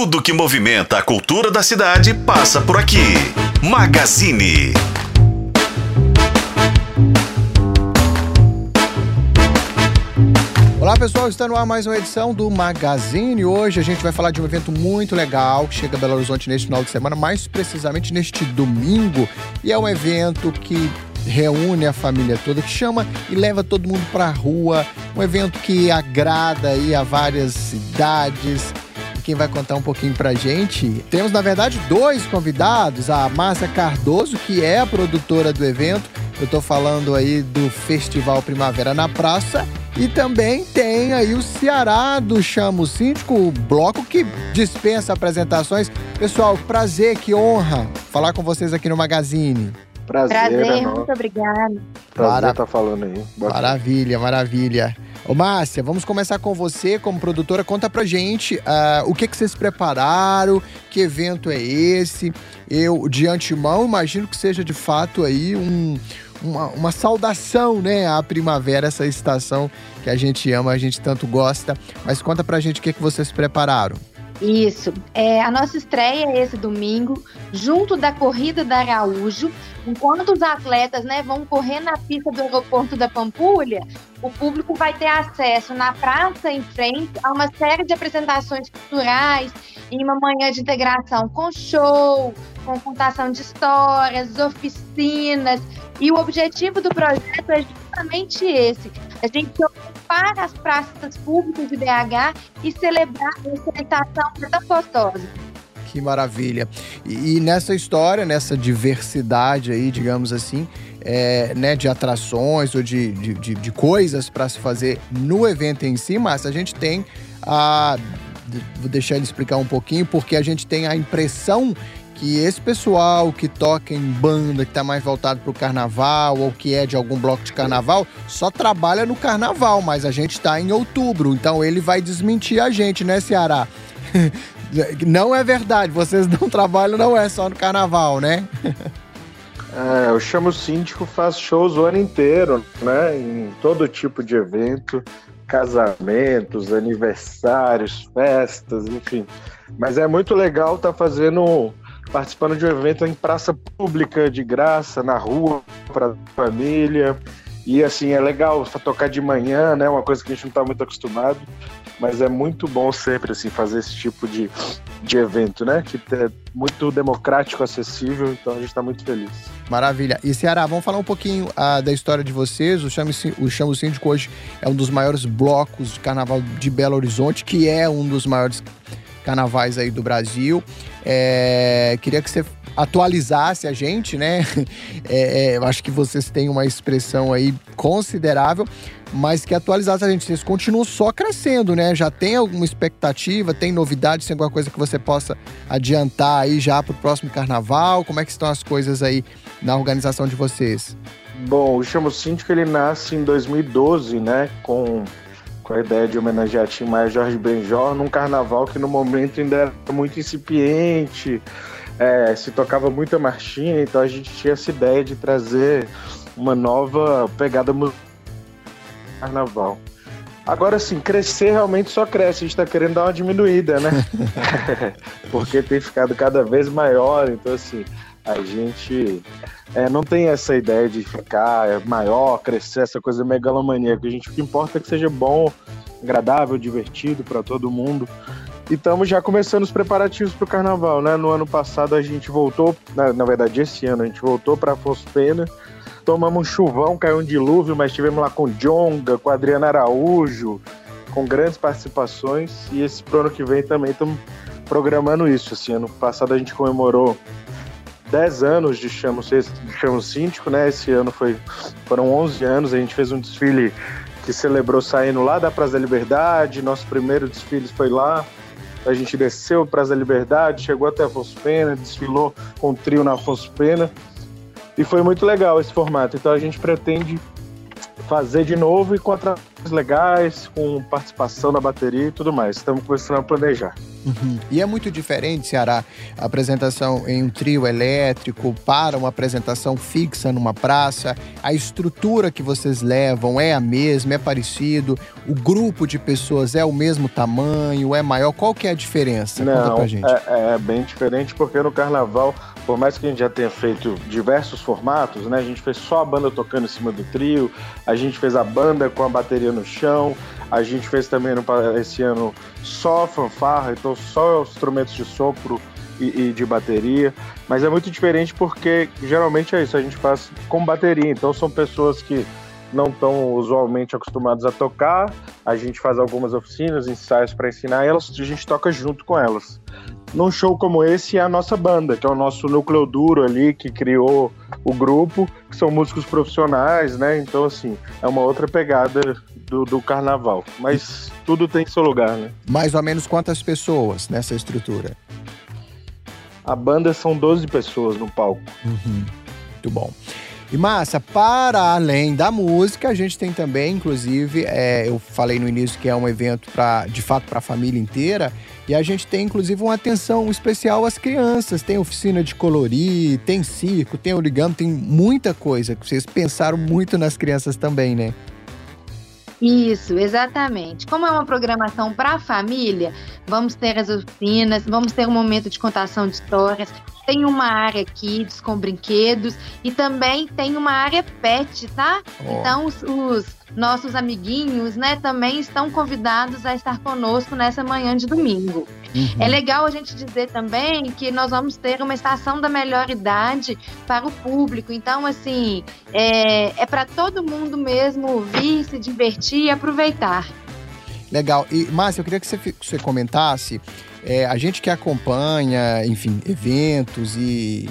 Tudo que movimenta a cultura da cidade passa por aqui. Magazine. Olá pessoal, está no ar mais uma edição do Magazine. Hoje a gente vai falar de um evento muito legal que chega a Belo Horizonte neste final de semana, mais precisamente neste domingo. E é um evento que reúne a família toda, que chama e leva todo mundo para a rua. Um evento que agrada aí a várias cidades, quem vai contar um pouquinho pra gente. Temos, na verdade, dois convidados: a Márcia Cardoso, que é a produtora do evento. Eu tô falando aí do Festival Primavera na Praça. E também tem aí o Ceará do Chamo Síndico, o bloco que dispensa apresentações. Pessoal, prazer, que honra falar com vocês aqui no Magazine. Prazer, Prazer é muito obrigada. Prazer estar falando aí. Boa Maravilha, maravilha. Ô Márcia, vamos começar com você como produtora. Conta pra gente ah, o que, que vocês prepararam, que evento é esse. Eu, de antemão, imagino que seja de fato aí um- uma, uma saudação né, à primavera, essa estação que a gente ama, a gente tanto gosta. Mas conta pra gente o que, que vocês prepararam. Isso. É, a nossa estreia é esse domingo, junto da Corrida da Araújo. Enquanto os atletas né, vão correr na pista do aeroporto da Pampulha, o público vai ter acesso na praça em frente a uma série de apresentações culturais em uma manhã de integração com show, com contação de histórias, oficinas. E o objetivo do projeto é justamente esse: a gente ocupar as praças públicas de BH e celebrar essa estação tão gostosa. Que maravilha. E, e nessa história, nessa diversidade aí, digamos assim, é, né, de atrações ou de, de, de- de coisas para se fazer no evento em si, mas a gente tem a. Vou deixar ele explicar um pouquinho, porque a gente tem a impressão que esse pessoal que toca em banda, que tá mais voltado pro carnaval ou que é de algum bloco de carnaval, só trabalha no carnaval, mas a gente tá em outubro, então ele vai desmentir a gente, né, Ceará? Não é verdade, vocês não trabalham, não é só no carnaval, né? É, o Chamo Síndico faz shows o ano inteiro, né? Em todo tipo de evento, casamentos, aniversários, festas, enfim. Mas é muito legal estar fazendo, participando de um evento em praça pública, de graça, na rua, para família. E assim, é legal tocar de manhã, né? Uma coisa que a gente não está muito acostumado. Mas é muito bom sempre assim, fazer esse tipo de, de evento, né? Que é muito democrático, acessível, então a gente está muito feliz. Maravilha. E Ceará, vamos falar um pouquinho ah, da história de vocês. O Chamo, o Chamo Síndico hoje é um dos maiores blocos de carnaval de Belo Horizonte, que é um dos maiores carnavais aí do Brasil. É, queria que você atualizasse a gente, né? É, é, acho que vocês têm uma expressão aí considerável, mas que atualizasse a gente. Vocês continuam só crescendo, né? Já tem alguma expectativa, tem novidades, tem alguma coisa que você possa adiantar aí já para o próximo carnaval? Como é que estão as coisas aí na organização de vocês? Bom, o Chamo Síndico ele nasce em 2012, né? Com, com a ideia de homenagear Tim Maia Jorge Benjor num carnaval que no momento ainda era muito incipiente, é, se tocava muita marchinha, então a gente tinha essa ideia de trazer uma nova pegada musical no carnaval. Agora sim, crescer realmente só cresce, a gente tá querendo dar uma diminuída, né? Porque tem ficado cada vez maior, então assim, a gente é, não tem essa ideia de ficar maior, crescer, essa coisa megalomaníaca. A gente, o que importa é que seja bom, agradável, divertido para todo mundo. E estamos já começando os preparativos para o carnaval, né? No ano passado a gente voltou, na, na verdade esse ano a gente voltou para Afonso Pena, tomamos um chuvão, caiu um dilúvio, mas estivemos lá com Jonga, com Adriana Araújo, com grandes participações. E esse pro ano que vem também estamos programando isso. Assim, ano passado a gente comemorou 10 anos de Chamo, de Chamo Síndico, né? Esse ano foi, foram 11 anos, a gente fez um desfile que celebrou saindo lá da Praça da Liberdade, nosso primeiro desfile foi lá, a gente desceu Praça da Liberdade, chegou até Afonso Pena, desfilou com o trio na Afonso Pena, e foi muito legal esse formato, então a gente pretende fazer de novo e com atrações legais, com participação na bateria e tudo mais, estamos começando a planejar. Uhum. E é muito diferente, Ceará, a apresentação em um trio elétrico para uma apresentação fixa numa praça. A estrutura que vocês levam é a mesma, é parecido. O grupo de pessoas é o mesmo tamanho, é maior. Qual que é a diferença? Não, Conta pra gente. É, é bem diferente porque no carnaval, por mais que a gente já tenha feito diversos formatos, né? A gente fez só a banda tocando em cima do trio, a gente fez a banda com a bateria no chão, a gente fez também no, esse ano só fanfarra, então só instrumentos de sopro e, e, de bateria. Mas é muito diferente porque geralmente é isso, a gente faz com bateria. Então são pessoas que não estão usualmente acostumadas a tocar. A gente faz algumas oficinas, ensaios para ensinar elas, a gente toca junto com elas. Num show como esse é a nossa banda, que é o nosso núcleo duro ali que criou o grupo, que são músicos profissionais, né? Então assim, é uma outra pegada do, do carnaval. Mas tudo tem seu lugar, né? Mais ou menos quantas pessoas nessa estrutura? A banda são 12 pessoas no palco. Uhum. Muito bom. E massa, para além da música, a gente tem também, inclusive, é, eu falei no início que é um evento para, de fato, para a família inteira. E a gente tem, inclusive, uma atenção especial às crianças. Tem oficina de colorir, tem circo, tem origami, tem muita coisa. Vocês pensaram muito nas crianças também, né? Isso, exatamente. Como é uma programação para a família, vamos ter as oficinas, vamos ter um momento de contação de histórias. Tem uma área kids com brinquedos e também tem uma área pet, tá? Oh. Então os, os nossos amiguinhos, né, também estão convidados a estar conosco nessa manhã de domingo. Uhum. É legal a gente dizer também que nós vamos ter uma estação da melhor idade para o público. Então, assim, é, é para todo mundo mesmo vir, se divertir e aproveitar. Legal. E, Márcia, eu queria que você, que você comentasse, é, a gente que acompanha, enfim, eventos e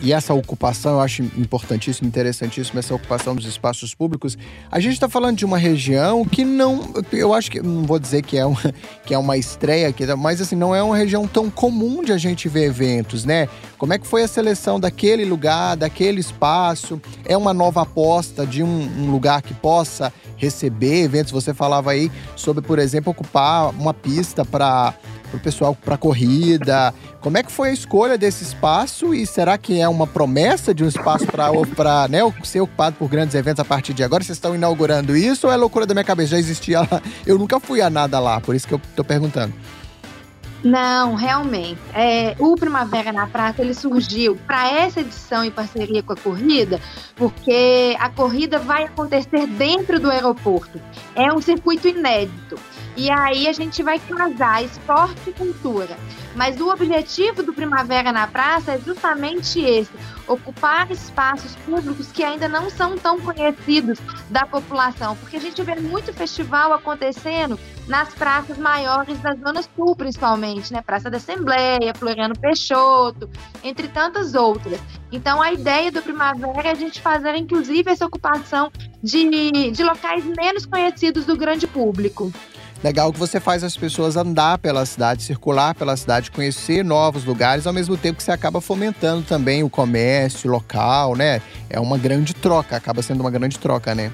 e, essa ocupação, eu acho importantíssimo, interessantíssimo, essa ocupação dos espaços públicos. A gente está falando de uma região que não, eu acho que, não vou dizer que é uma, que é uma estreia aqui, mas assim, não é uma região tão comum de a gente ver eventos, né? Como é que foi a seleção daquele lugar, daquele espaço? É uma nova aposta de um, um lugar que possa receber eventos? Você falava aí sobre, por exemplo, ocupar uma pista para o pessoal para corrida. Como é que foi a escolha desse espaço e será que é uma promessa de um espaço para né, ser ocupado por grandes eventos a partir de agora? Vocês estão inaugurando isso ou é loucura da minha cabeça? Já existia lá? Eu nunca fui a nada lá, por isso que eu estou perguntando. Não, realmente. É, o Primavera na Praça ele surgiu para essa edição em parceria com a corrida, porque a corrida vai acontecer dentro do aeroporto. É um circuito inédito. E aí a gente vai casar esporte e cultura. Mas o objetivo do Primavera na Praça é justamente esse: ocupar espaços públicos que ainda não são tão conhecidos da população. Porque a gente vê muito festival acontecendo nas praças maiores da Zona Sul, principalmente, né? Praça da Assembleia, Floriano Peixoto, entre tantas outras. Então, a ideia do Primavera é a gente fazer, inclusive, essa ocupação de, de locais menos conhecidos do grande público. Legal que você faz as pessoas andar pela cidade, circular pela cidade, conhecer novos lugares, ao mesmo tempo que você acaba fomentando também o comércio local, né? É uma grande troca, acaba sendo uma grande troca, né?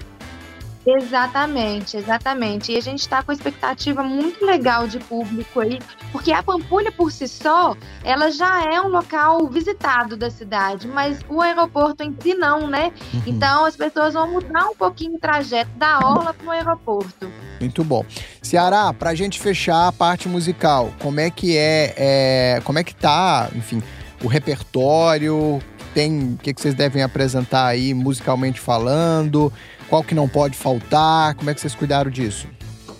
Exatamente, exatamente. E a gente está com expectativa muito legal de público aí, porque a Pampulha por si só, ela já é um local visitado da cidade, mas o aeroporto em si não, né? Uhum. Então as pessoas vão mudar um pouquinho o trajeto da orla para o aeroporto. Muito bom. Ceará, para a gente fechar a parte musical, como é que é, é como é que tá, enfim, o repertório, tem, o que, que vocês devem apresentar aí musicalmente falando? Qual que não pode faltar? Como é que vocês cuidaram disso?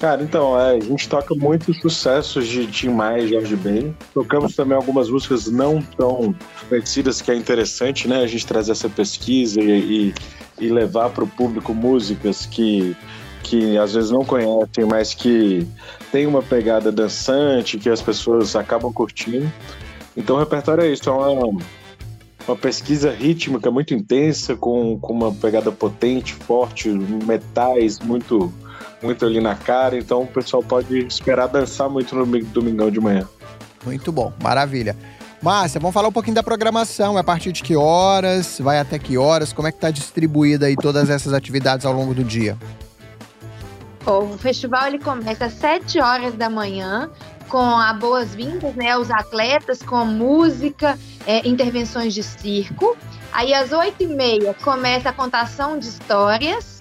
Cara, então, é, a gente toca muitos sucessos de Tim Maia e Jorge Ben. Tocamos também algumas músicas não tão conhecidas, que é interessante, né? A gente trazer essa pesquisa e, e, e levar para o público músicas que, que às vezes não conhecem, mas que tem uma pegada dançante, que as pessoas acabam curtindo. Então o repertório é isso, é uma, uma pesquisa rítmica muito intensa, com, com uma pegada potente, forte, metais muito, muito ali na cara. Então o pessoal pode esperar dançar muito no domingão de manhã. Muito bom, maravilha. Márcia, vamos falar um pouquinho da programação. É a partir de que horas? Vai até que horas? Como é que está distribuída aí todas essas atividades ao longo do dia? O festival ele começa às 7 horas da manhã com a boas-vindas, né, aos atletas, com música, é, intervenções de circo. Aí às oito e meia começa a contação de histórias.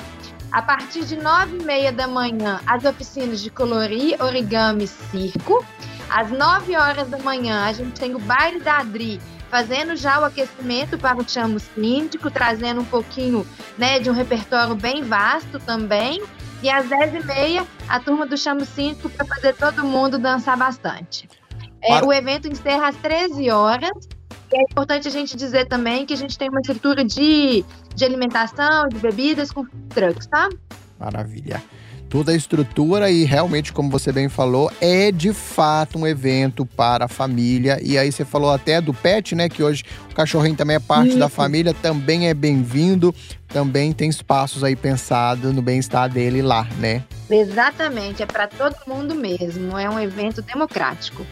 A partir de nove e meia da manhã, as oficinas de colorir, origami e circo. Às nove horas da manhã, a gente tem o baile da Adri, fazendo já o aquecimento para o chamo síndico, trazendo um pouquinho né, de um repertório bem vasto também. E às 10h30, a turma do Chamo Síndico para fazer todo mundo dançar bastante. É, o evento encerra às 13 horas. É importante a gente dizer também que a gente tem uma estrutura de, de alimentação, de bebidas com trucks, tá? Maravilha toda a estrutura e realmente, como você bem falou, é de fato um evento para a família. E aí você falou até do pet, né? Que hoje o cachorrinho também é parte Isso. da família, também é bem-vindo. Também tem espaços aí pensados no bem-estar dele lá, né? Exatamente, é para todo mundo mesmo. É um evento democrático.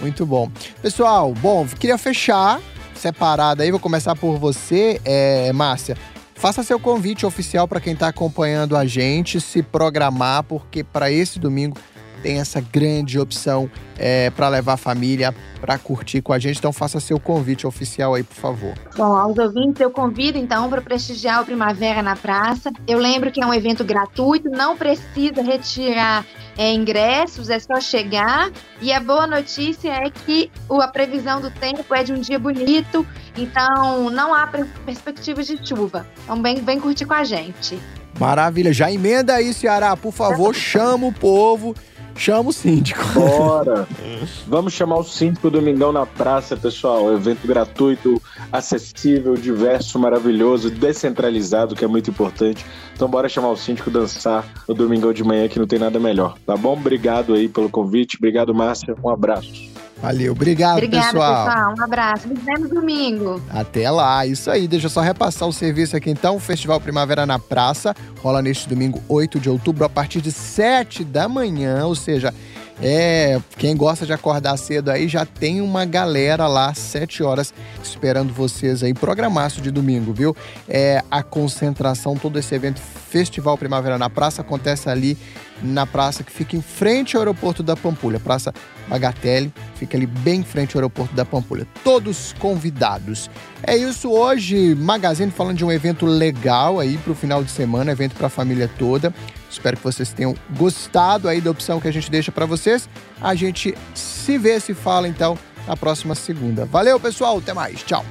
Muito bom. Pessoal, bom, queria fechar separado aí, vou começar por você, é, Márcia. Faça seu convite oficial para quem está acompanhando a gente, se programar, porque para esse domingo tem essa grande opção é, para levar a família para curtir com a gente. Então faça seu convite oficial aí, por favor. Bom, aos ouvintes, eu convido então para prestigiar o Primavera na Praça. Eu lembro que é um evento gratuito, não precisa retirar é, ingressos, é só chegar. E a boa notícia é que a previsão do tempo é de um dia bonito, então não há perspectivas de chuva. Então vem, vem curtir com a gente. Maravilha, já emenda aí, Ceará, por favor, chama o povo Chama o síndico. Bora! Vamos chamar o síndico Domingão na praça, pessoal. Evento gratuito, acessível, diverso, maravilhoso, descentralizado, que é muito importante. Então bora chamar o síndico dançar no Domingão de manhã, que não tem nada melhor. Tá bom? Obrigado aí pelo convite. Obrigado, Márcia. Um abraço. Valeu, obrigado, Obrigada, pessoal. pessoal. Um abraço. Nos vemos domingo. Até lá, isso aí. Deixa eu só repassar o serviço aqui então. O Festival Primavera na Praça rola neste domingo, 8 de outubro, a partir de 7 da manhã, ou seja, é, quem gosta de acordar cedo aí já tem uma galera lá, 7 horas, esperando vocês aí. Programaço de domingo, viu? É a concentração, todo esse evento Festival Primavera na Praça acontece ali na praça que fica em frente ao aeroporto da Pampulha, Praça Bagatelle, fica ali bem em frente ao aeroporto da Pampulha. Todos convidados. É isso hoje, Magazine falando de um evento legal aí para o final de semana, evento para a família toda. Espero que vocês tenham gostado aí da opção que a gente deixa para vocês. A gente se vê, se fala então na próxima segunda. Valeu, pessoal, até mais. Tchau.